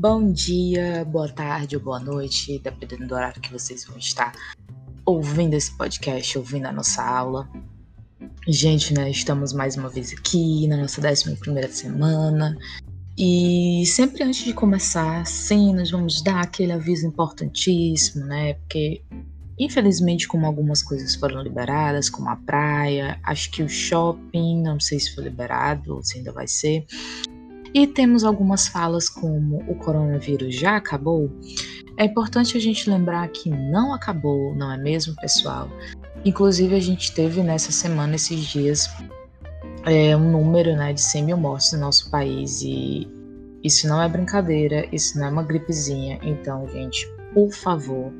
Bom dia, boa tarde ou boa noite, dependendo do horário que vocês vão estar ouvindo esse podcast, ouvindo a nossa aula. Gente, né, estamos mais uma vez aqui na nossa 11 semana. E sempre antes de começar, sim, nós vamos dar aquele aviso importantíssimo, né? Porque, infelizmente, como algumas coisas foram liberadas, como a praia, acho que o shopping, não sei se foi liberado ou se ainda vai ser. E temos algumas falas como o coronavírus já acabou. É importante a gente lembrar que não acabou, não é mesmo, pessoal? Inclusive, a gente teve nessa semana, esses dias, é, um número né, de 100 mil mortes no nosso país e isso não é brincadeira, isso não é uma gripezinha. Então, gente, por favor,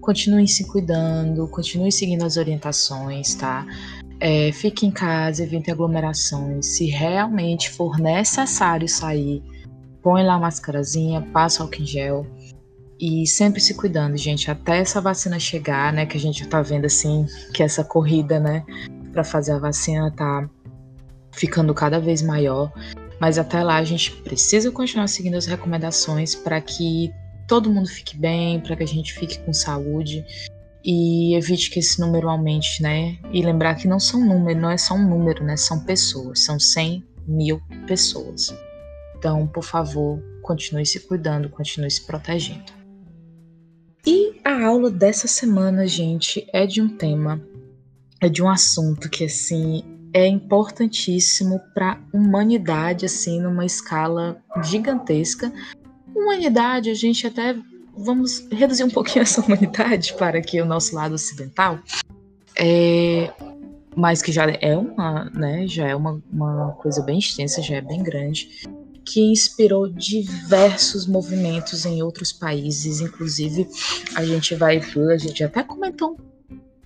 continuem se cuidando, continuem seguindo as orientações, tá? É, fique em casa, evite aglomerações. Se realmente for necessário sair, põe lá a máscarazinha, passa álcool em gel. E sempre se cuidando, gente, até essa vacina chegar, né? Que a gente tá vendo assim, que essa corrida, né, para fazer a vacina tá ficando cada vez maior. Mas até lá a gente precisa continuar seguindo as recomendações para que todo mundo fique bem, para que a gente fique com saúde e evite que esse número aumente, né? E lembrar que não são números, não é só um número, né? São pessoas, são 100 mil pessoas. Então, por favor, continue se cuidando, continue se protegendo. E a aula dessa semana, gente, é de um tema, é de um assunto que, assim, é importantíssimo para a humanidade, assim, numa escala gigantesca. Humanidade, a gente até vamos reduzir um pouquinho essa humanidade para aqui o nosso lado ocidental, é, mas que já é uma, né, já é uma, uma coisa bem extensa, já é bem grande, que inspirou diversos movimentos em outros países, inclusive a gente vai a gente até comentou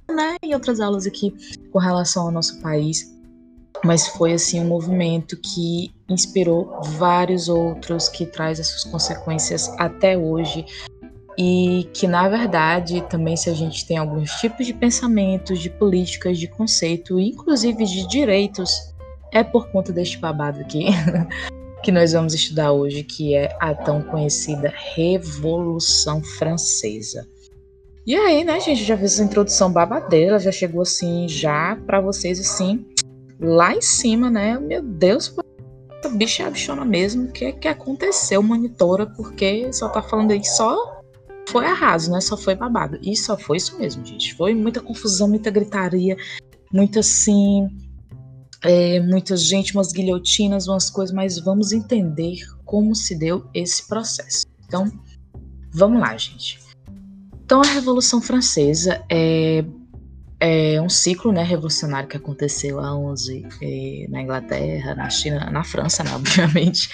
né, em outras aulas aqui com relação ao nosso país, mas foi assim um movimento que inspirou vários outros, que traz as suas consequências até hoje, e que na verdade também se a gente tem alguns tipos de pensamentos, de políticas, de conceito, inclusive de direitos, é por conta deste babado aqui que nós vamos estudar hoje, que é a tão conhecida Revolução Francesa. E aí, né, gente, já fez essa introdução babadeira, já chegou assim, já para vocês assim, lá em cima, né? Meu Deus, bicha é bichona mesmo, o que é que aconteceu, monitora, porque só tá falando aí só foi arraso, né? Só foi babado. E só foi isso mesmo, gente. Foi muita confusão, muita gritaria, muita assim. É, muita gente, umas guilhotinas, umas coisas, mas vamos entender como se deu esse processo. Então, vamos lá, gente. Então, a Revolução Francesa é, é um ciclo né, revolucionário que aconteceu há 11 é, na Inglaterra, na China, na França, né, obviamente,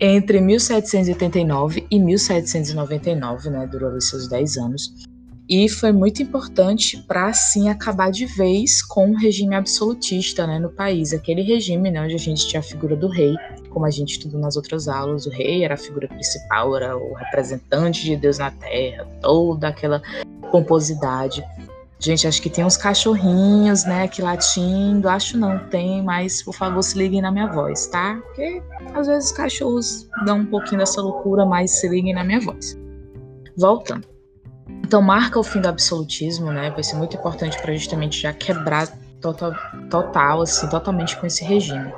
entre 1789 e 1799, né, durou seus 10 anos, e foi muito importante para assim acabar de vez com o regime absolutista né, no país, aquele regime né, onde a gente tinha a figura do rei, como a gente estudou nas outras aulas, o rei era a figura principal, era o representante de Deus na Terra, toda aquela pomposidade. Gente, acho que tem uns cachorrinhos, né, aqui latindo. Acho não, tem, mas por favor se liguem na minha voz, tá? Porque às vezes os cachorros dão um pouquinho dessa loucura, mas se liguem na minha voz. Voltando. Então marca o fim do absolutismo, né? Vai ser muito importante para justamente já quebrar total, total, assim, totalmente com esse regime.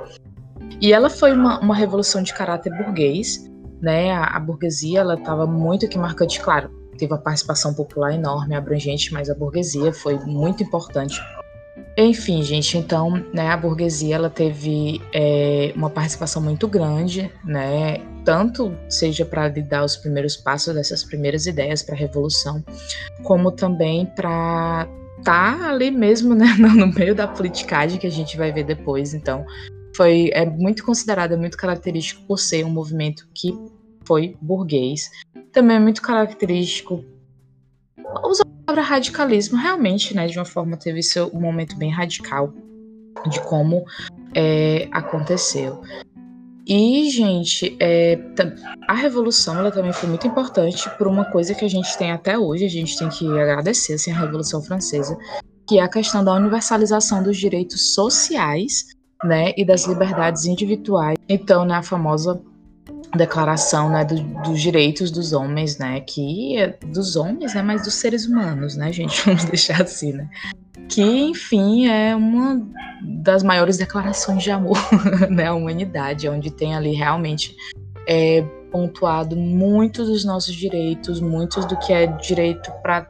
E ela foi uma, uma revolução de caráter burguês, né? A, a burguesia, ela estava muito aqui marcante, claro teve uma participação popular enorme, abrangente, mas a burguesia foi muito importante. Enfim, gente, então, né, a burguesia ela teve é, uma participação muito grande, né, tanto seja para dar os primeiros passos dessas primeiras ideias para a revolução, como também para estar tá ali mesmo, né, no meio da politicagem que a gente vai ver depois. Então, foi é muito considerado, é muito característico por ser um movimento que foi burguês. Também é muito característico a palavra radicalismo, realmente, né, de uma forma teve seu momento bem radical de como é, aconteceu. E, gente, é, a revolução ela também foi muito importante por uma coisa que a gente tem até hoje, a gente tem que agradecer assim, a Revolução Francesa, que é a questão da universalização dos direitos sociais né, e das liberdades individuais. Então, né, a famosa declaração né, do, dos direitos dos homens, né, que é dos homens, né, mas dos seres humanos, né, gente, vamos deixar assim, né, que enfim é uma das maiores declarações de amor, né, à humanidade, onde tem ali realmente é, pontuado muitos dos nossos direitos, muitos do que é direito para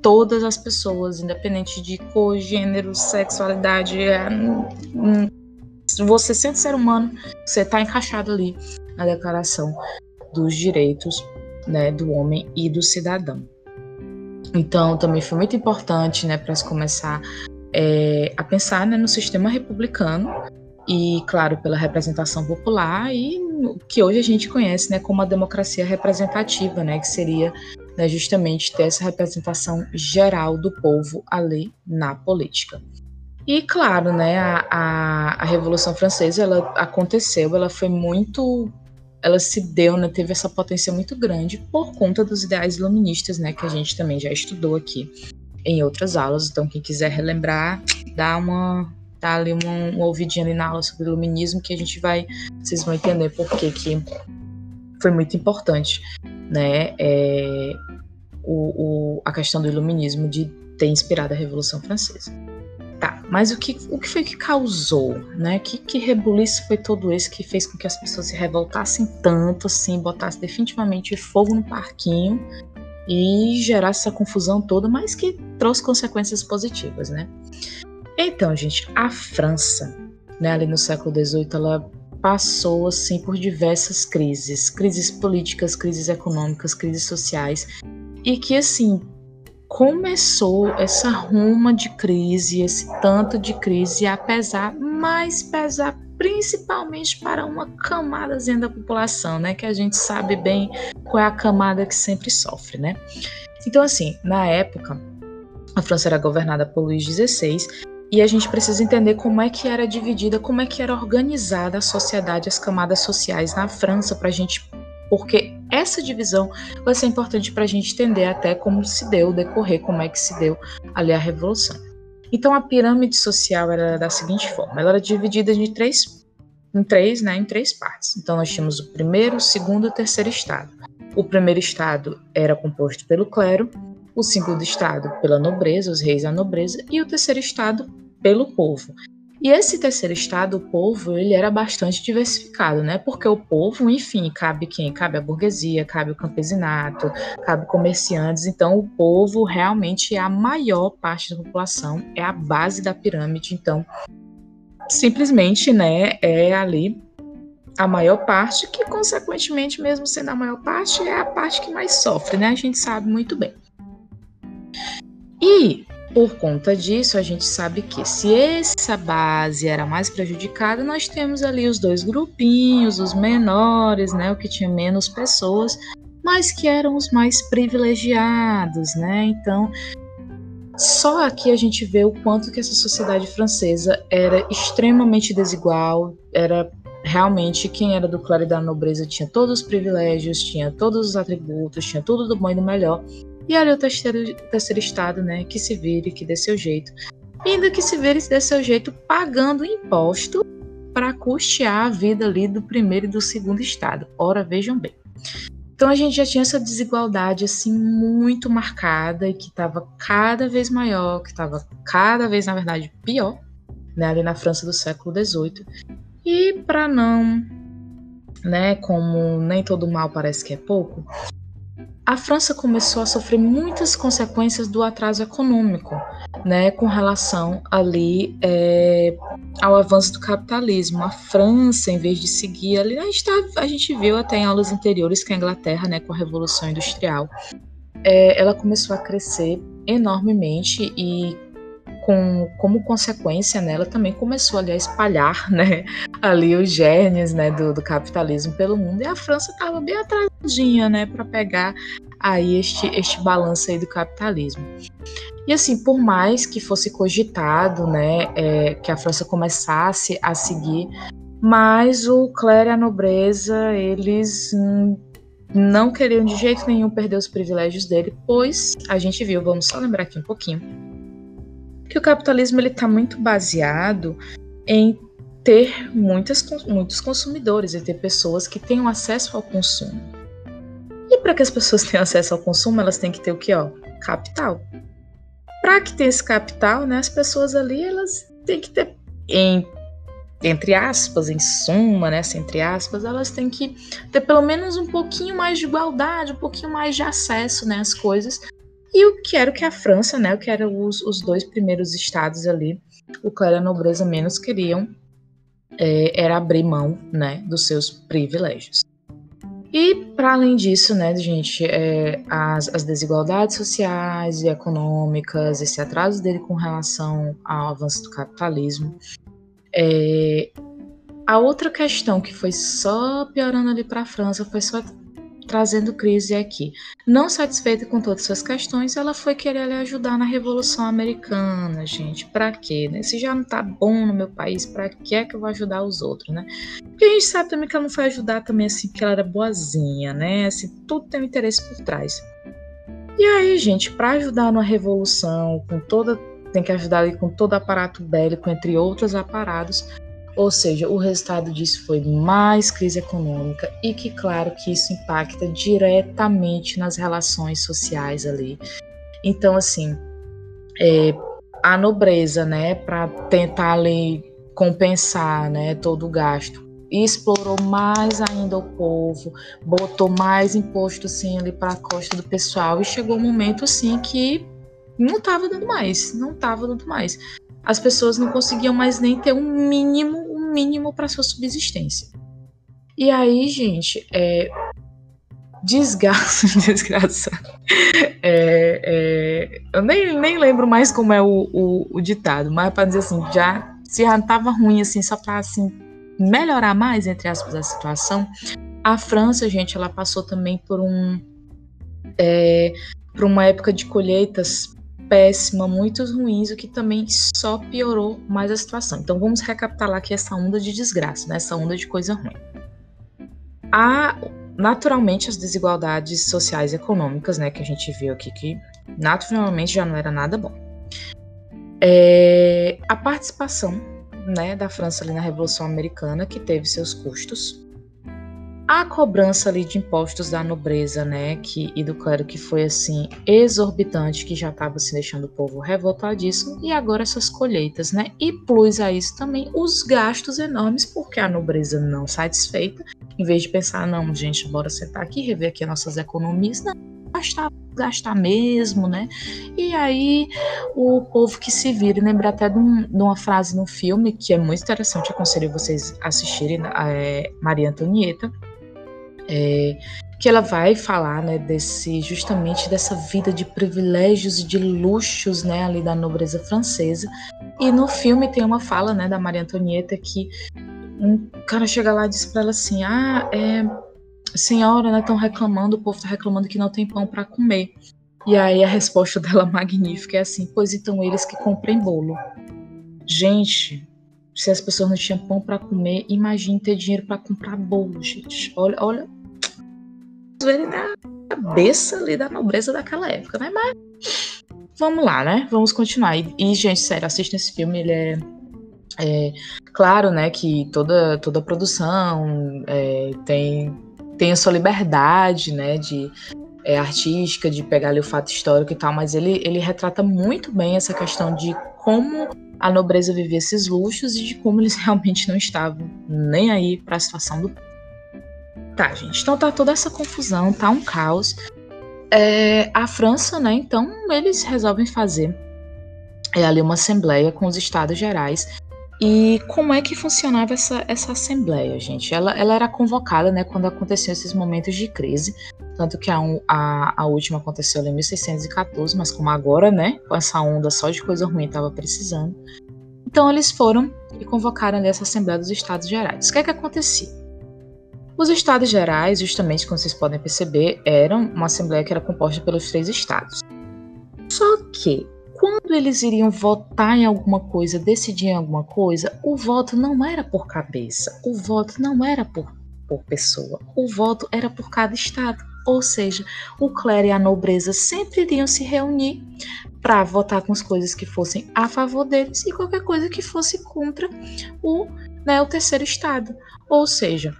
todas as pessoas, independente de cor, gênero, sexualidade, é, hum, você sendo ser humano, você está encaixado ali na Declaração dos Direitos né, do Homem e do Cidadão. Então, também foi muito importante né, para se começar é, a pensar né, no sistema republicano e, claro, pela representação popular e que hoje a gente conhece né, como a democracia representativa, né, que seria né, justamente ter essa representação geral do povo ali na política. E claro, né, a, a, a Revolução Francesa ela aconteceu, ela foi muito ela se deu, né, teve essa potência muito grande por conta dos ideais iluministas, né, que a gente também já estudou aqui em outras aulas. Então, quem quiser relembrar, dá uma dá ali uma, uma ouvidinha ali na aula sobre iluminismo que a gente vai, vocês vão entender por que que foi muito importante, né, é, o, o, a questão do iluminismo de ter inspirado a Revolução Francesa. Tá, mas o que, o que foi que causou, né? Que, que rebuliço foi todo esse que fez com que as pessoas se revoltassem tanto, assim, botassem definitivamente fogo no parquinho e gerasse essa confusão toda, mas que trouxe consequências positivas, né? Então, gente, a França, né, ali no século XVIII, ela passou assim por diversas crises, crises políticas, crises econômicas, crises sociais, e que assim começou essa ruma de crise, esse tanto de crise, a pesar, mais pesar principalmente para uma camadazinha da população, né? Que a gente sabe bem qual é a camada que sempre sofre, né? Então, assim, na época, a França era governada por Luís XVI e a gente precisa entender como é que era dividida, como é que era organizada a sociedade, as camadas sociais na França, para a gente porque essa divisão vai ser importante para a gente entender até como se deu, decorrer, como é que se deu ali a Revolução. Então a pirâmide social era da seguinte forma: ela era dividida em três, em três, né, em três partes. Então nós tínhamos o primeiro, o segundo e o terceiro estado. O primeiro estado era composto pelo clero, o segundo estado pela nobreza, os reis da nobreza, e o terceiro estado pelo povo. E esse terceiro estado, o povo, ele era bastante diversificado, né? Porque o povo, enfim, cabe quem? Cabe a burguesia, cabe o campesinato, cabe comerciantes. Então, o povo realmente é a maior parte da população, é a base da pirâmide. Então, simplesmente, né, é ali a maior parte, que consequentemente, mesmo sendo a maior parte, é a parte que mais sofre, né? A gente sabe muito bem. E por conta disso, a gente sabe que se essa base era mais prejudicada, nós temos ali os dois grupinhos, os menores, né, o que tinha menos pessoas, mas que eram os mais privilegiados, né? Então, só aqui a gente vê o quanto que essa sociedade francesa era extremamente desigual, era realmente quem era do clero e da nobreza tinha todos os privilégios, tinha todos os atributos, tinha tudo do bom e do melhor, e ali o terceiro, terceiro estado, né, que se vire, que dê seu jeito. Ainda que se vire e dê seu jeito pagando imposto para custear a vida ali do primeiro e do segundo estado. Ora, vejam bem. Então a gente já tinha essa desigualdade assim muito marcada e que estava cada vez maior, que estava cada vez, na verdade, pior, né, ali na França do século XVIII. E para não, né, como nem todo mal parece que é pouco, a França começou a sofrer muitas consequências do atraso econômico, né, com relação ali é, ao avanço do capitalismo. A França, em vez de seguir ali, a gente, tá, a gente viu até em aulas anteriores que a Inglaterra, né, com a Revolução Industrial, é, ela começou a crescer enormemente e com, como consequência, né, ela também começou ali a espalhar, né, ali os genes, né, do, do capitalismo pelo mundo. E a França estava bem atrasadinha, né, para pegar aí este, este balanço aí do capitalismo. E assim, por mais que fosse cogitado, né, é, que a França começasse a seguir, mas o clero e a nobreza, eles não queriam de jeito nenhum perder os privilégios dele, pois a gente viu, vamos só lembrar aqui um pouquinho, que o capitalismo ele está muito baseado em ter muitas, muitos consumidores e ter pessoas que tenham acesso ao consumo. E para que as pessoas tenham acesso ao consumo, elas têm que ter o que, ó? Capital. Para que tenha esse capital, né, as pessoas ali elas têm que ter em entre aspas, em suma, né, entre aspas, elas têm que ter pelo menos um pouquinho mais de igualdade, um pouquinho mais de acesso, né, às coisas. E eu quero que a França, né, eu quero os, os dois primeiros estados ali, o que a nobreza menos queriam é, era abrir mão, né, dos seus privilégios. E, para além disso, né, gente, é, as, as, desigualdades sociais e econômicas, esse atraso dele com relação ao avanço do capitalismo. É, a outra questão que foi só piorando ali para a França foi só trazendo crise aqui. Não satisfeita com todas essas questões, ela foi querer lhe ajudar na Revolução Americana, gente. Para quê, né? Se já não tá bom no meu país, para que é que eu vou ajudar os outros, né? Porque a gente sabe também que ela não foi ajudar também assim porque ela era boazinha, né? Assim, tudo tem um interesse por trás. E aí, gente, para ajudar na revolução, com toda tem que ajudar ali com todo aparato bélico, entre outros aparatos, ou seja, o resultado disso foi mais crise econômica e que, claro, que isso impacta diretamente nas relações sociais ali. Então, assim, é, a nobreza, né, para tentar ali compensar, né, todo o gasto, explorou mais ainda o povo, botou mais imposto assim ali para a costa do pessoal e chegou um momento assim que não estava dando mais, não estava dando mais as pessoas não conseguiam mais nem ter um mínimo, mínimo para sua subsistência. E aí, gente, é, desgraça, desgraça. É, é, eu nem, nem lembro mais como é o, o, o ditado, mas para dizer assim, já se já tava ruim assim, só para assim melhorar mais entre aspas a situação, a França, gente, ela passou também por um é, por uma época de colheitas péssima, muito ruins, o que também só piorou mais a situação. Então vamos recapitular aqui essa onda de desgraça, né? essa onda de coisa ruim. Há, naturalmente, as desigualdades sociais e econômicas, né, que a gente viu aqui, que naturalmente já não era nada bom. É, a participação né, da França ali na Revolução Americana, que teve seus custos, a cobrança ali de impostos da nobreza, né, que, e do clero que foi assim exorbitante, que já estava se deixando o povo revoltadíssimo, e agora essas colheitas, né, e plus a isso também os gastos enormes, porque a nobreza não satisfeita, em vez de pensar, não, gente, bora sentar aqui, rever aqui as nossas economias, não, gastar, gastar mesmo, né, e aí o povo que se vira, lembra até de, um, de, uma frase no filme que é muito interessante, aconselho vocês assistirem, é, Maria Antonieta, é, que ela vai falar, né, desse justamente dessa vida de privilégios e de luxos, né, ali da nobreza francesa. E no filme tem uma fala, né, da Maria Antonieta que um cara chega lá e diz para ela assim: "Ah, é, senhora, né, estão reclamando, o povo está reclamando que não tem pão para comer". E aí a resposta dela magnífica é assim: "Pois então eles que comprem bolo". Gente, se as pessoas não tinham pão para comer, imagine ter dinheiro para comprar bolo, gente. Olha, olha, ele na cabeça ali da nobreza daquela época, né? Mas vamos lá, né? Vamos continuar. E, e gente, sério, assista esse filme, ele é, é, claro, né, que toda toda produção é, tem tem a sua liberdade, né, de é, artística, de pegar ali o fato histórico e tal, mas ele ele retrata muito bem essa questão de como a nobreza vivia esses luxos e de como eles realmente não estavam nem aí para a situação do Tá, gente. Então tá toda essa confusão, tá um caos. É, a França, né? Então eles resolvem fazer é, ali uma assembleia com os estados gerais. E como é que funcionava essa, essa assembleia, gente? Ela, ela era convocada, né, quando aconteciam esses momentos de crise. Tanto que a, a, a última aconteceu em 1614, mas como agora, né, com essa onda só de coisa ruim estava precisando. Então eles foram e convocaram essa Assembleia dos Estados Gerais. O que é que acontecia? Os estados gerais, justamente como vocês podem perceber, eram uma assembleia que era composta pelos três estados. Só que quando eles iriam votar em alguma coisa, decidir em alguma coisa, o voto não era por cabeça, o voto não era por, por pessoa, o voto era por cada estado. Ou seja, o clero e a nobreza sempre iriam se reunir para votar com as coisas que fossem a favor deles e qualquer coisa que fosse contra o né, o terceiro estado. Ou seja,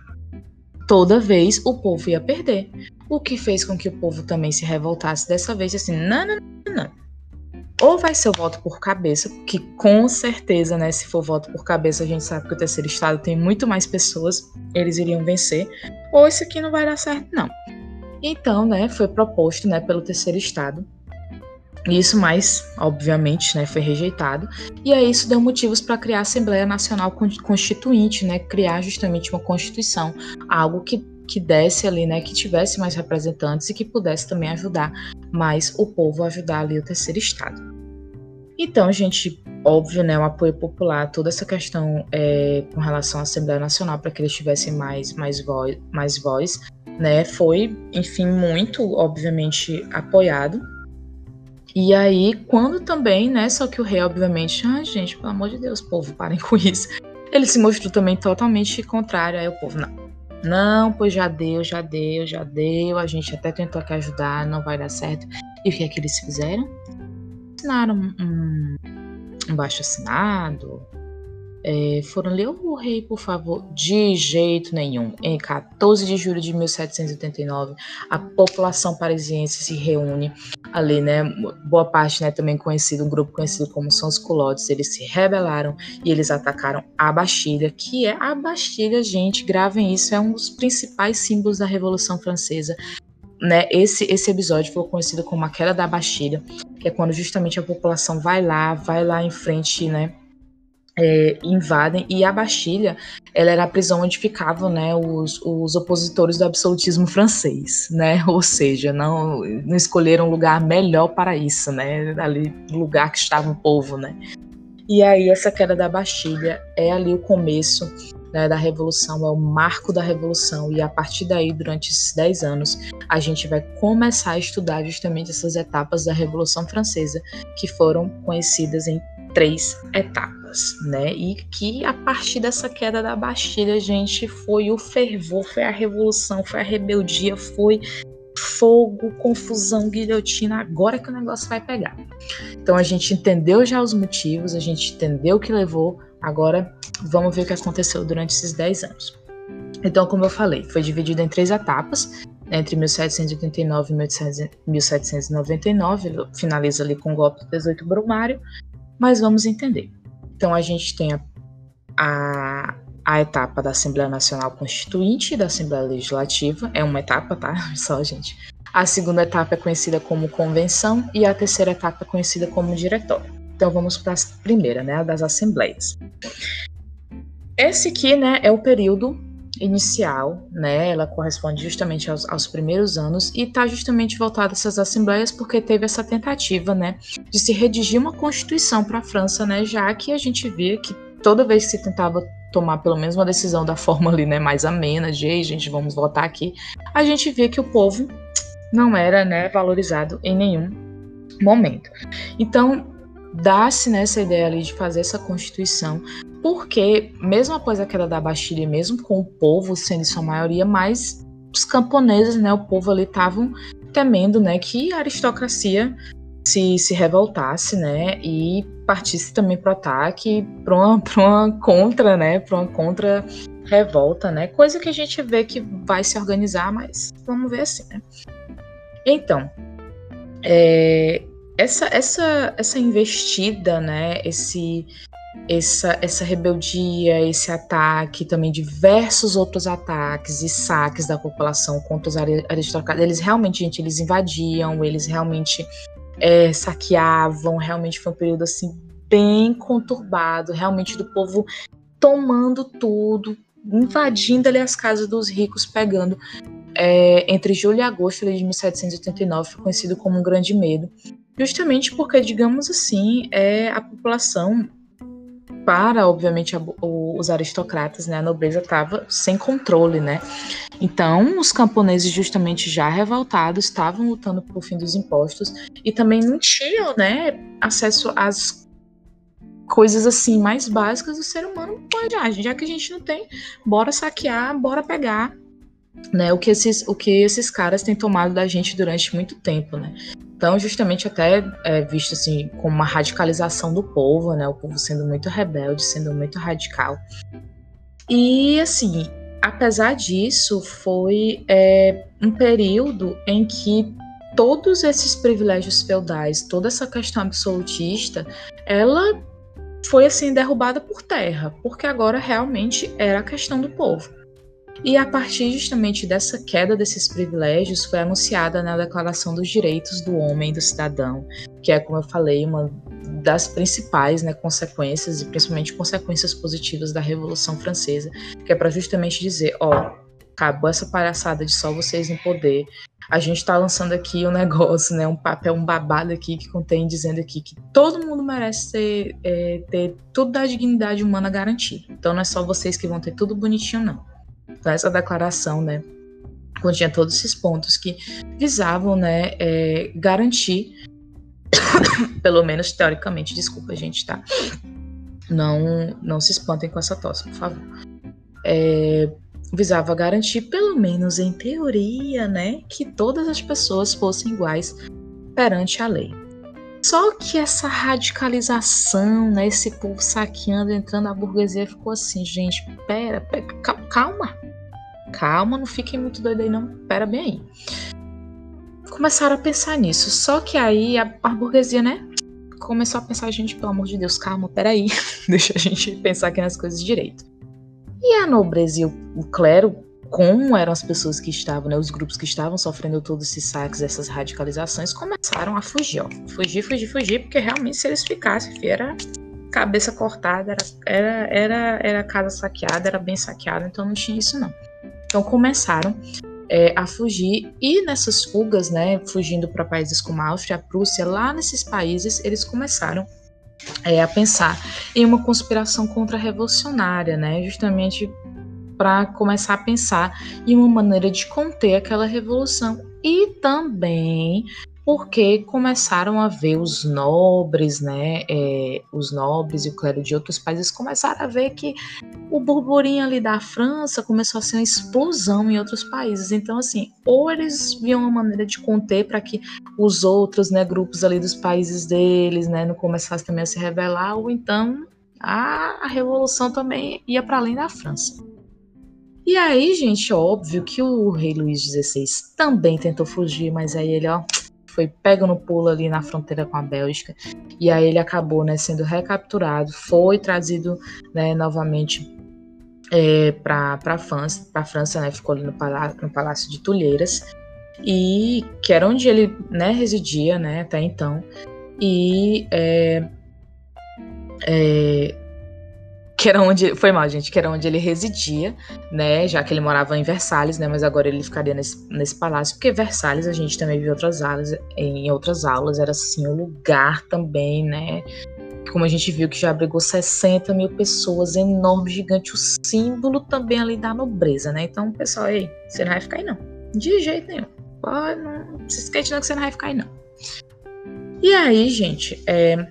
toda vez o povo ia perder. O que fez com que o povo também se revoltasse dessa vez, assim, não, não, não, não. Ou vai ser o voto por cabeça, que com certeza, né, se for voto por cabeça, a gente sabe que o terceiro estado tem muito mais pessoas, eles iriam vencer. Ou isso aqui não vai dar certo, não. Então, né, foi proposto, né, pelo terceiro estado isso, mais, obviamente, né, foi rejeitado. E aí isso deu motivos para criar a Assembleia Nacional Constituinte, né, criar justamente uma constituição, algo que que desse ali, né, que tivesse mais representantes e que pudesse também ajudar mais o povo a ajudar ali o terceiro estado. Então, gente, óbvio, né, o apoio popular, toda essa questão é, com relação à Assembleia Nacional para que eles tivessem mais mais voz, mais voz, né, foi, enfim, muito, obviamente, apoiado e aí, quando também, né? Só que o rei, obviamente, ah, gente, pelo amor de Deus, povo, parem com isso. Ele se mostrou também totalmente contrário. Aí o povo, não. Não, pois já deu, já deu, já deu. A gente até tentou aqui ajudar, não vai dar certo. E o que é que eles fizeram? Assinaram um, um baixo assinado, é, foram ler o rei, por favor? De jeito nenhum. Em 14 de julho de 1789, a população parisiense se reúne ali, né? Boa parte, né, também conhecido, um grupo conhecido como São os Culottes, eles se rebelaram e eles atacaram a Bastilha, que é a Bastilha, gente, gravem isso, é um dos principais símbolos da Revolução Francesa. Né, esse, esse episódio foi conhecido como a queda da Bastilha, que é quando justamente a população vai lá, vai lá em frente, né, é, invadem e a Bastilha ela era a prisão onde ficavam né, os, os opositores do absolutismo francês, né? Ou seja, não, não escolheram um lugar melhor para isso, né? Ali lugar que estava o povo, né? E aí essa queda da Bastilha é ali o começo né, da revolução, é o marco da revolução e a partir daí durante esses 10 anos a gente vai começar a estudar justamente essas etapas da revolução francesa que foram conhecidas em três etapas, né? E que a partir dessa queda da Bastilha, gente, foi o fervor, foi a revolução, foi a rebeldia, foi fogo, confusão, guilhotina, agora que o negócio vai pegar. Então a gente entendeu já os motivos, a gente entendeu o que levou, agora vamos ver o que aconteceu durante esses 10 anos. Então, como eu falei, foi dividido em três etapas, entre 1789 e 1799, finaliza ali com o golpe do 18 Brumário, mas vamos entender. Então a gente tem a, a, a etapa da Assembleia Nacional Constituinte e da Assembleia Legislativa, é uma etapa, tá? Só, gente. A segunda etapa é conhecida como convenção e a terceira etapa é conhecida como diretório. Então vamos para a primeira, né, das assembleias. Esse aqui, né, é o período inicial, né? Ela corresponde justamente aos, aos primeiros anos e está justamente voltada a essas assembleias porque teve essa tentativa, né, de se redigir uma constituição para a França, né? Já que a gente via que toda vez que se tentava tomar pelo menos uma decisão da forma ali, né, mais amena, de Ei, gente, vamos votar aqui, a gente via que o povo não era, né, valorizado em nenhum momento. Então, dá-se nessa ideia ali de fazer essa constituição porque, mesmo após a queda da Bastilha, mesmo com o povo sendo sua maioria, mais os camponeses, né, o povo ali estavam temendo, né, que a aristocracia se, se revoltasse, né, e partisse também para o ataque, para uma, uma contra, né, para uma contra revolta, né, coisa que a gente vê que vai se organizar, mas vamos ver assim, né. Então, é, essa, essa, essa investida, né, esse essa, essa rebeldia, esse ataque, também diversos outros ataques e saques da população contra os aristocratas, eles realmente, gente, eles invadiam, eles realmente é, saqueavam, realmente foi um período assim bem conturbado, realmente do povo tomando tudo, invadindo ali as casas dos ricos, pegando. É, entre julho e agosto de 1789 foi conhecido como um grande medo, justamente porque, digamos assim, é, a população para, obviamente, a, os aristocratas, né, a nobreza estava sem controle, né? Então, os camponeses, justamente já revoltados, estavam lutando pelo fim dos impostos e também não tinham, né, acesso às coisas assim mais básicas do ser humano agir, já que a gente não tem, bora saquear, bora pegar, né? O que esses, o que esses caras têm tomado da gente durante muito tempo, né? Então, justamente até é visto assim como uma radicalização do povo, né? O povo sendo muito rebelde, sendo muito radical. E assim, apesar disso, foi é, um período em que todos esses privilégios feudais, toda essa questão absolutista, ela foi assim derrubada por terra, porque agora realmente era a questão do povo. E a partir justamente dessa queda desses privilégios foi anunciada na Declaração dos Direitos do Homem e do Cidadão, que é, como eu falei, uma das principais né, consequências, e principalmente consequências positivas da Revolução Francesa, que é para justamente dizer: ó, acabou essa palhaçada de só vocês no poder. A gente está lançando aqui um negócio, né, um papel, um babado aqui que contém dizendo aqui que todo mundo merece ter, é, ter tudo da dignidade humana garantida. Então não é só vocês que vão ter tudo bonitinho, não. Então essa declaração, né, continha todos esses pontos que visavam, né, é, garantir, pelo menos teoricamente, desculpa gente, tá? Não, não se espantem com essa tosse, por favor. É, visava garantir, pelo menos em teoria, né, que todas as pessoas fossem iguais perante a lei. Só que essa radicalização, né, esse povo saqueando, entrando na burguesia, ficou assim, gente, pera, pera calma, calma, não fiquem muito doidos aí não, pera bem aí. Começaram a pensar nisso, só que aí a, a burguesia, né, começou a pensar, gente, pelo amor de Deus, calma, peraí, deixa a gente pensar aqui nas coisas direito. E a nobreza e o, o clero, como eram as pessoas que estavam, né, os grupos que estavam sofrendo todos esses saques, essas radicalizações, começaram a fugir, ó. Fugir, fugir, fugir, porque realmente se eles ficassem, era cabeça cortada, era, era, era, era casa saqueada, era bem saqueada, então não tinha isso não. Então começaram é, a fugir e nessas fugas, né, fugindo para países como a Áustria, a Prússia, lá nesses países eles começaram é, a pensar em uma conspiração contra-revolucionária, né? Justamente para começar a pensar em uma maneira de conter aquela revolução e também porque começaram a ver os nobres, né, é, os nobres e o clero de outros países começaram a ver que o burburinho ali da França começou a ser uma explosão em outros países. Então, assim, ou eles viam uma maneira de conter para que os outros, né, grupos ali dos países deles, né, não começassem também a se rebelar, ou então a, a revolução também ia para além da França. E aí, gente, óbvio que o rei Luís XVI também tentou fugir, mas aí ele, ó, foi pego no pulo ali na fronteira com a Bélgica. E aí ele acabou né, sendo recapturado, foi trazido né, novamente é, para a França, pra França né, ficou ali no palácio, no palácio de Tulheiras. E que era onde ele né, residia né, até então. E é, é, que era onde foi mal, gente, que era onde ele residia, né, já que ele morava em Versalhes, né, mas agora ele ficaria nesse, nesse palácio, porque Versalhes a gente também viu outras aulas, em outras aulas era assim o um lugar também, né, como a gente viu que já abrigou 60 mil pessoas, enorme, gigante, o símbolo também ali da nobreza, né, então pessoal, ei, você não vai ficar aí não, de jeito nenhum, pode, não se esquece não que você não vai ficar aí não. E aí, gente, é,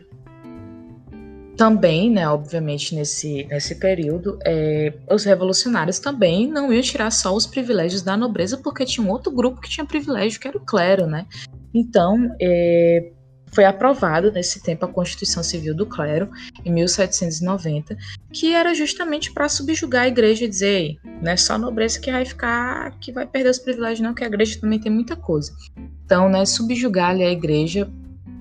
também, né, obviamente, nesse, nesse período, é, os revolucionários também não iam tirar só os privilégios da nobreza, porque tinha um outro grupo que tinha privilégio, que era o clero, né? Então, é, foi aprovado nesse tempo a Constituição Civil do Clero, em 1790, que era justamente para subjugar a igreja e dizer, não é só a nobreza que vai ficar, que vai perder os privilégios, não, que a igreja também tem muita coisa. Então, né, subjugar ali, a igreja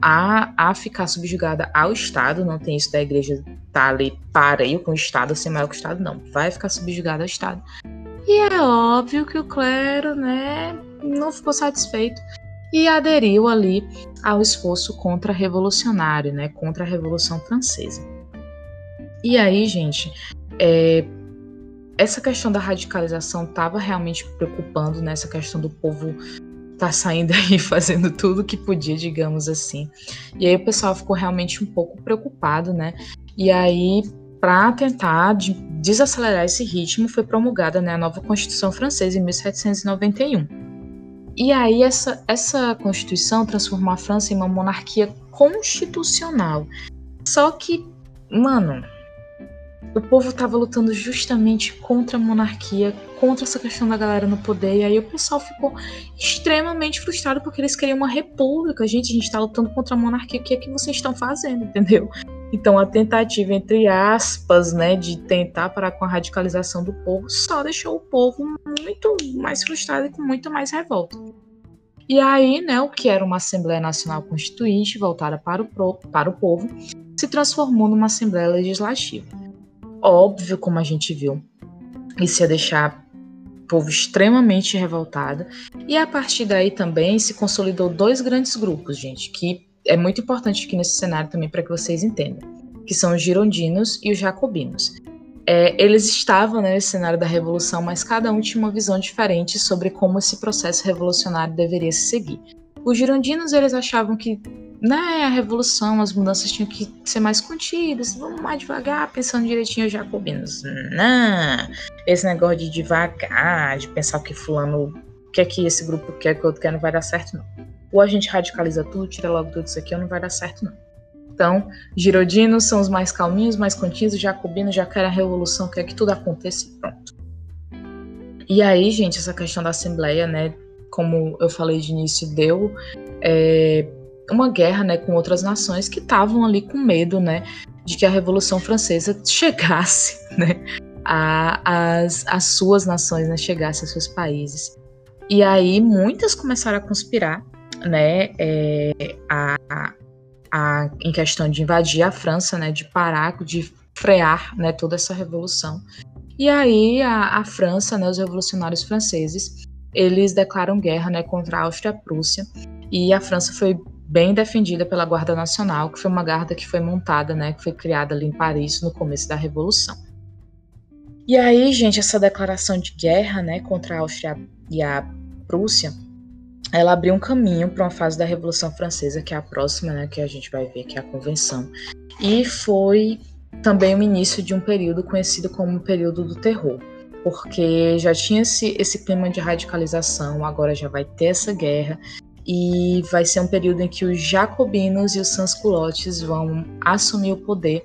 a, a ficar subjugada ao Estado, não tem isso da igreja tá ali pareio com o Estado, ser maior que o Estado, não. Vai ficar subjugada ao Estado. E é óbvio que o clero, né, não ficou satisfeito e aderiu ali ao esforço contra-revolucionário, né, contra a Revolução Francesa. E aí, gente, é, essa questão da radicalização estava realmente preocupando nessa né, questão do povo tá saindo aí fazendo tudo que podia, digamos assim. E aí o pessoal ficou realmente um pouco preocupado, né? E aí, para tentar de desacelerar esse ritmo, foi promulgada né, a nova Constituição Francesa em 1791. E aí essa, essa Constituição transformou a França em uma monarquia constitucional. Só que, mano, o povo estava lutando justamente contra a monarquia, contra essa questão da galera no poder, e aí o pessoal ficou extremamente frustrado porque eles queriam uma república. Gente, a gente está lutando contra a monarquia, o que é que vocês estão fazendo, entendeu? Então, a tentativa, entre aspas, né, de tentar parar com a radicalização do povo só deixou o povo muito mais frustrado e com muito mais revolta. E aí, né, o que era uma Assembleia Nacional Constituinte voltada para o, pro, para o povo se transformou numa Assembleia Legislativa. Óbvio, como a gente viu, isso ia deixar o povo extremamente revoltado. E a partir daí também se consolidou dois grandes grupos, gente, que é muito importante aqui nesse cenário também para que vocês entendam, que são os girondinos e os jacobinos. É, eles estavam né, nesse cenário da revolução, mas cada um tinha uma visão diferente sobre como esse processo revolucionário deveria se seguir. Os girondinos eles achavam que né, a revolução, as mudanças tinham que ser mais contidas, vamos mais devagar, pensando direitinho os jacobinos. Não, esse negócio de devagar, de pensar que fulano quer que esse grupo quer, que outro quer, não vai dar certo não. Ou a gente radicaliza tudo, tira logo tudo isso aqui, ou não vai dar certo não. Então, girodinos são os mais calminhos, mais contidos, jacobinos já querem a revolução, quer que tudo aconteça e pronto. E aí, gente, essa questão da Assembleia, né, como eu falei de início, deu é, uma guerra, né, com outras nações que estavam ali com medo, né, de que a Revolução Francesa chegasse, né, às as suas nações, né, chegasse aos seus países. E aí muitas começaram a conspirar, né, é, a, a, em questão de invadir a França, né, de parar, de frear, né, toda essa revolução. E aí a, a França, né, os revolucionários franceses, eles declaram guerra, né, contra a Áustria-Prússia. E a França foi bem defendida pela Guarda Nacional, que foi uma guarda que foi montada, né, que foi criada ali em Paris no começo da Revolução. E aí, gente, essa declaração de guerra, né, contra a Áustria e a Prússia, ela abriu um caminho para uma fase da Revolução Francesa, que é a próxima, né, que a gente vai ver, que é a Convenção. E foi também o início de um período conhecido como o período do terror, porque já tinha esse, esse clima de radicalização, agora já vai ter essa guerra, e vai ser um período em que os jacobinos e os sansculotes vão assumir o poder,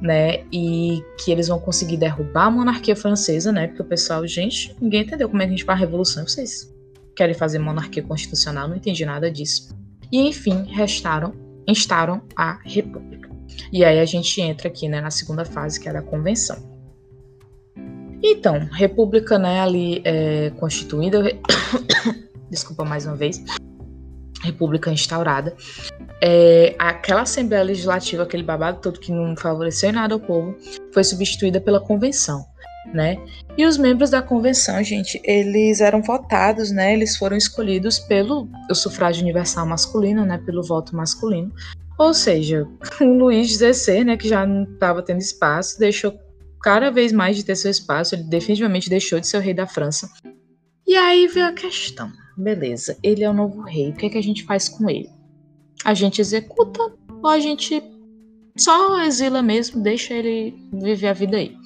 né, e que eles vão conseguir derrubar a monarquia francesa, né, porque o pessoal, gente, ninguém entendeu como é que a gente faz a revolução, vocês querem fazer monarquia constitucional, não entendi nada disso. E enfim, restaram, instauram a república. E aí a gente entra aqui né, na segunda fase, que é a convenção. Então, república né, ali é, constituída, desculpa mais uma vez, república instaurada. É, aquela Assembleia Legislativa, aquele babado todo que não favoreceu em nada ao povo, foi substituída pela convenção né? E os membros da convenção, gente, eles eram votados, né? Eles foram escolhidos pelo sufrágio universal masculino, né? Pelo voto masculino. Ou seja, o Luís XVI, né? Que já não estava tendo espaço, deixou cada vez mais de ter seu espaço. Ele definitivamente deixou de ser o rei da França. E aí veio a questão. Beleza, ele é o novo rei. O que, é que a gente faz com ele? A gente executa ou a gente só exila mesmo, deixa ele viver a vida aí?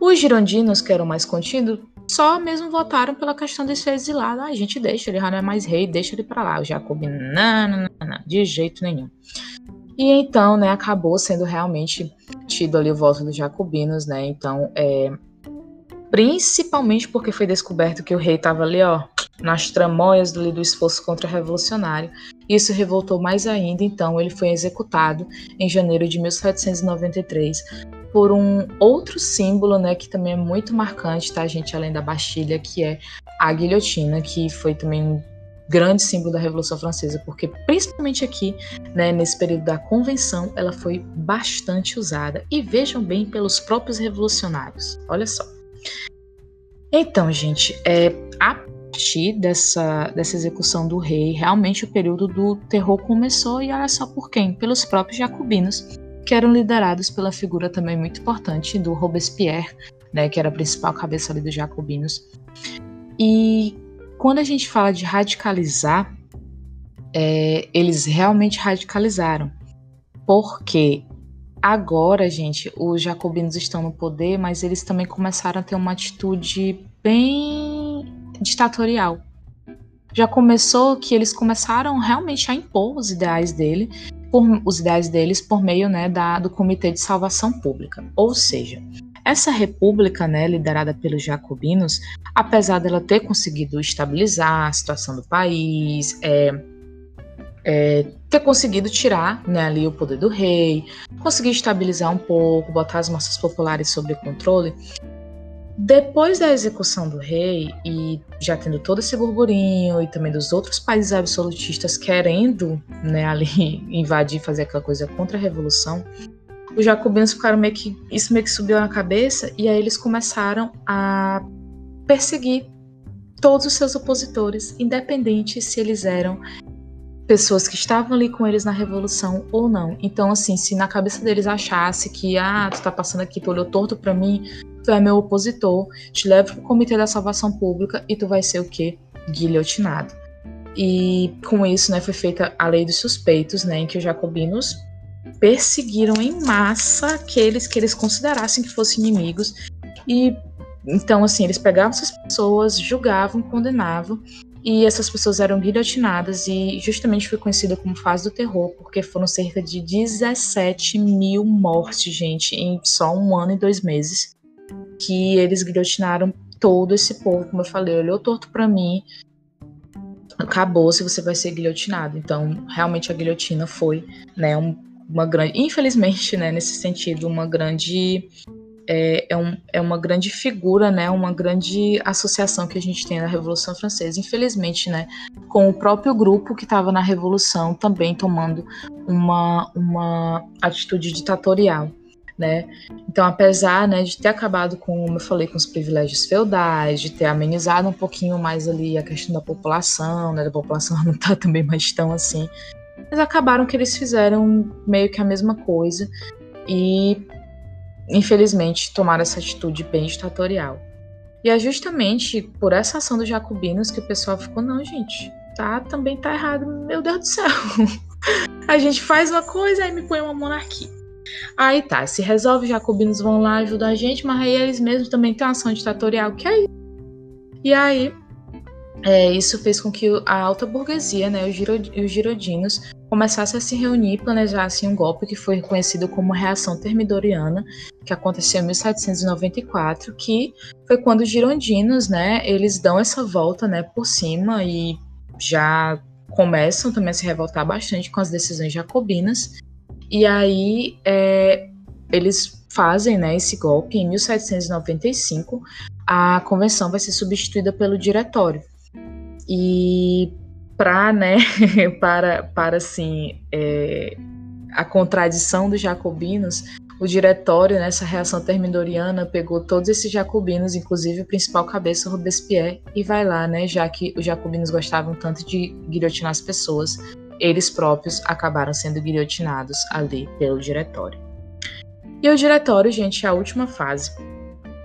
Os girondinos, que eram mais contidos, só mesmo votaram pela questão de ser exilado. Ah, a gente deixa, ele já não é mais rei, deixa ele para lá. O Jacobino, não, não, não, não, de jeito nenhum. E então, né, acabou sendo realmente tido ali o voto dos jacobinos, né? Então, é, principalmente porque foi descoberto que o rei estava ali, ó, nas tramóias do, do esforço contra-revolucionário. Isso revoltou mais ainda, então ele foi executado em janeiro de 1793 por um outro símbolo, né, que também é muito marcante, tá, gente, além da Bastilha, que é a guilhotina, que foi também grande símbolo da Revolução Francesa, porque principalmente aqui, né, nesse período da Convenção, ela foi bastante usada. E vejam bem pelos próprios revolucionários. Olha só. Então, gente, é, a partir dessa, dessa execução do rei, realmente o período do terror começou, e olha só por quem? Pelos próprios jacobinos, que eram liderados pela figura também muito importante do Robespierre, né, que era a principal cabeça ali dos jacobinos. E quando a gente fala de radicalizar, é, eles realmente radicalizaram, porque agora, gente, os jacobinos estão no poder, mas eles também começaram a ter uma atitude bem ditatorial. Já começou que eles começaram realmente a impor os ideais dele por, os ideais deles por meio né, da, do Comitê de Salvação Pública. Ou seja, essa república, né, liderada pelos jacobinos, apesar dela ter conseguido estabilizar a situação do país, é, é, ter conseguido tirar né, ali o poder do rei, conseguir estabilizar um pouco, botar as massas populares sob controle. Depois da execução do rei, e já tendo todo esse burburinho, e também dos outros países absolutistas querendo né, ali invadir, fazer aquela coisa contra a revolução, os jacobinos ficaram meio que. Isso meio que subiu na cabeça, e aí eles começaram a perseguir todos os seus opositores, independente se eles eram pessoas que estavam ali com eles na revolução ou não. Então, assim, se na cabeça deles achasse que, ah, tu tá passando aqui, tu olhou torto para mim, tu é meu opositor, te levo pro Comitê da Salvação Pública e tu vai ser o quê? Guilhotinado. E com isso, né, foi feita a lei dos suspeitos, né, em que os jacobinos perseguiram em massa aqueles que eles considerassem que fossem inimigos e então assim eles pegavam essas pessoas, julgavam, condenavam e essas pessoas eram guilhotinadas e justamente foi conhecida como fase do terror, porque foram cerca de 17 mil mortes, gente, em só um ano e dois meses, que eles guilhotinaram todo esse povo, como eu falei, olhou torto para mim, acabou se você vai ser guilhotinado. Então, realmente a guilhotina foi, né, um, uma grande, infelizmente, né, nesse sentido, uma grande é, é, um, é, uma grande figura, né, uma grande associação que a gente tem na Revolução Francesa. Infelizmente, né, com o próprio grupo que estava na Revolução também tomando uma, uma atitude ditatorial. Né? Então, apesar né, de ter acabado com, como eu falei, com os privilégios feudais, de ter amenizado um pouquinho mais ali a questão da população, né, da população não tá também mais tão assim, mas acabaram que eles fizeram meio que a mesma coisa e infelizmente, tomaram essa atitude bem ditatorial. E é justamente por essa ação dos jacobinos que o pessoal ficou, não, gente, tá, também tá errado, meu Deus do céu. a gente faz uma coisa e me põe uma monarquia. Aí tá, se resolve, os jacobinos vão lá ajudar a gente, mas aí eles mesmos também têm uma ação ditatorial, que é isso. E aí, é, isso fez com que a alta burguesia, né, os, girodinos, começassem a se reunir e planejassem um golpe que foi conhecido como Reação Termidoriana, que aconteceu em 1794, que foi quando os girondinos, né, eles dão essa volta, né, por cima e já começam também a se revoltar bastante com as decisões jacobinas. E aí é, eles fazem né, esse golpe em 1795. A convenção vai ser substituída pelo diretório. E para, né, para, para assim, é, a contradição dos jacobinos, o diretório nessa reação termidoriana pegou todos esses jacobinos, inclusive o principal cabeça Robespierre, e vai lá, né, já que os jacobinos gostavam tanto de guilhotinar as pessoas, eles próprios acabaram sendo guilhotinados ali pelo diretório. E o diretório, gente, é a última fase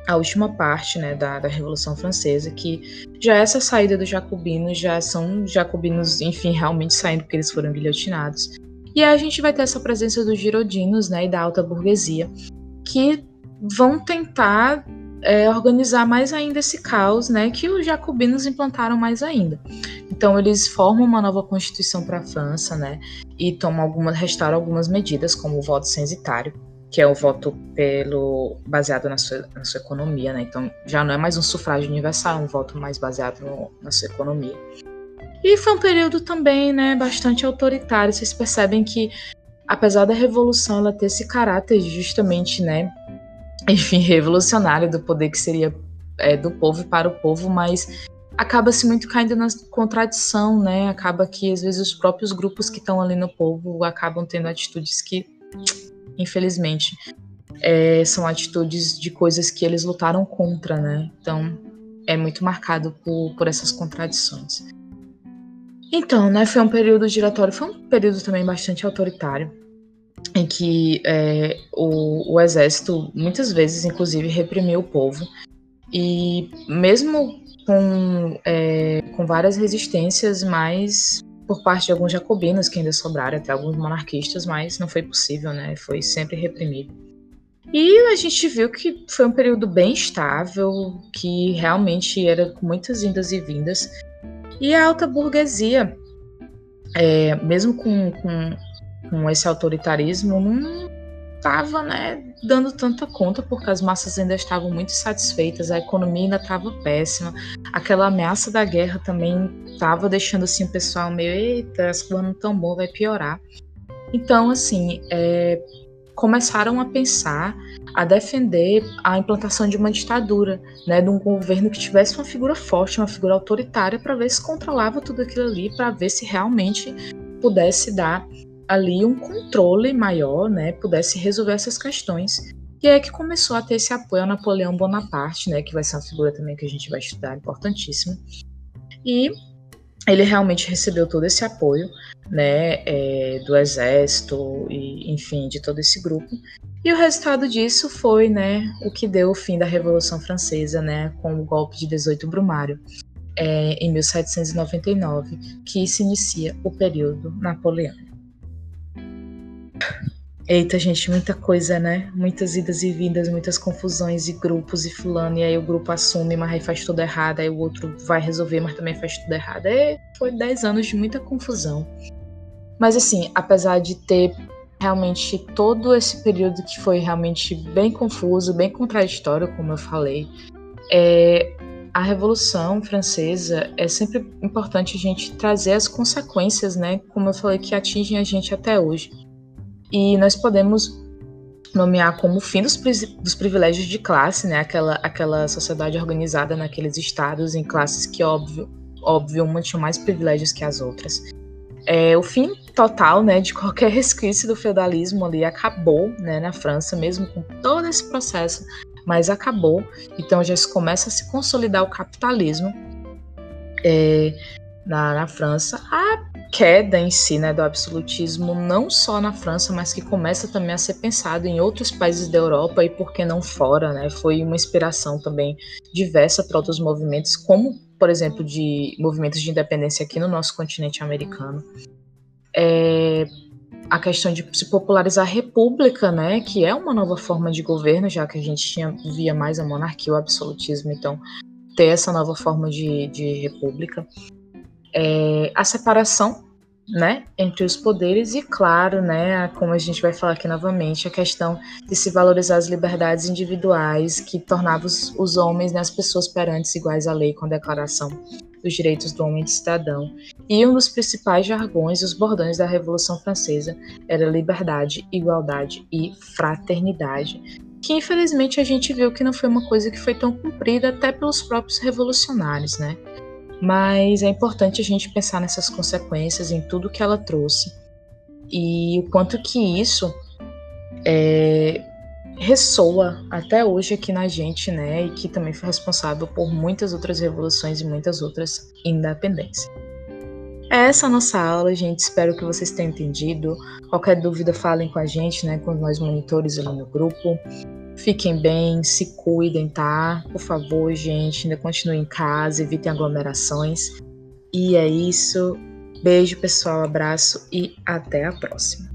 a última parte né, da, da Revolução Francesa, que já essa saída dos jacobinos já são jacobinos, enfim, realmente saindo porque eles foram guilhotinados. E aí a gente vai ter essa presença dos girodinos né, e da alta burguesia, que vão tentar é, organizar mais ainda esse caos né, que os jacobinos implantaram mais ainda. Então eles formam uma nova constituição para a França né, e tomam algumas, restauram algumas medidas, como o voto censitário, que é o voto pelo baseado na sua, na sua economia, né? Então já não é mais um sufrágio universal, é um voto mais baseado no, na sua economia. E foi um período também, né, bastante autoritário. Vocês percebem que, apesar da revolução ela ter esse caráter justamente, né, enfim, revolucionário do poder que seria é, do povo para o povo, mas acaba-se muito caindo na contradição, né? Acaba que às vezes os próprios grupos que estão ali no povo acabam tendo atitudes que infelizmente, é, são atitudes de coisas que eles lutaram contra, né? Então é muito marcado por, por essas contradições. Então, né, foi um período giratório, foi um período também bastante autoritário, em que é, o, o exército muitas vezes, inclusive, reprimiu o povo. E mesmo com, é, com várias resistências, mas por parte de alguns jacobinos que ainda sobraram, até alguns monarquistas, mas não foi possível, né? Foi sempre reprimido. E a gente viu que foi um período bem estável, que realmente era com muitas indas e vindas. E a alta burguesia, é, mesmo com, com, com, esse autoritarismo, não, estava né, dando tanta conta, porque as massas ainda estavam muito satisfeitas, a economia ainda estava péssima, aquela ameaça da guerra também estava deixando assim, o pessoal meio, eita, as coisas não tão bom, vai piorar. Então, assim, é, começaram a pensar, a defender a implantação de uma ditadura, né, de um governo que tivesse uma figura forte, uma figura autoritária, para ver se controlava tudo aquilo ali, para ver se realmente pudesse dar ali um controle maior, né, pudesse resolver essas questões. E é que começou a ter esse apoio a Napoleão Bonaparte, né, que vai ser uma figura também que a gente vai estudar, importantíssima. E ele realmente recebeu todo esse apoio, né, é, do exército e, enfim, de todo esse grupo. E o resultado disso foi, né, o que deu o fim da Revolução Francesa, né, com o golpe de 18 Brumário, é, em 1799, que se inicia o período napoleônico. Eita, gente, muita coisa, né? Muitas idas e vindas, muitas confusões e grupos e fulano, e aí o grupo assume, mas aí faz tudo errado, aí o outro vai resolver, mas também faz tudo errado. E foi 10 anos de muita confusão. Mas assim, apesar de ter realmente todo esse período que foi realmente bem confuso, bem contraditório, como eu falei, é, a Revolução Francesa é sempre importante a gente trazer as consequências, né? Como eu falei, que atingem a gente até hoje. E nós podemos nomear como fim dos, dos privilégios de classe, né? Aquela, aquela sociedade organizada naqueles estados em classes que, óbvio, óbvio uma tinha mais privilégios que as outras. É, o fim total né, de qualquer resquício do feudalismo ali acabou né, na França, mesmo com todo esse processo, mas acabou. Então já se começa a se consolidar o capitalismo é, na, na França. Queda em si né, do absolutismo, não só na França, mas que começa também a ser pensado em outros países da Europa e por que não fora, né? Foi uma inspiração também diversa para outros movimentos, como, por exemplo, de movimentos de independência aqui no nosso continente americano. É, a questão de se popularizar a república, né, que é uma nova forma de governo, já que a gente tinha, via mais a monarquia, o absolutismo, então ter essa nova forma de, de república é, a separação né, entre os poderes e, claro, né, como a gente vai falar aqui novamente, a questão de se valorizar as liberdades individuais que tornavam os, os homens, né, as pessoas perantes iguais à lei com a Declaração dos Direitos do Homem e do Cidadão. E um dos principais jargões e os bordões da Revolução Francesa era liberdade, igualdade e fraternidade, que infelizmente a gente viu que não foi uma coisa que foi tão cumprida até pelos próprios revolucionários, né? Mas é importante a gente pensar nessas consequências, em tudo que ela trouxe e o quanto que isso é, ressoa até hoje aqui na gente, né? E que também foi responsável por muitas outras revoluções e muitas outras independências. É essa a nossa aula, gente. Espero que vocês tenham entendido. Qualquer dúvida, falem com a gente, né? Com nós monitores ali no grupo. Fiquem bem, se cuidem, tá? Por favor, gente, ainda continuem em casa, evitem aglomerações. E é isso. Beijo, pessoal, abraço e até a próxima.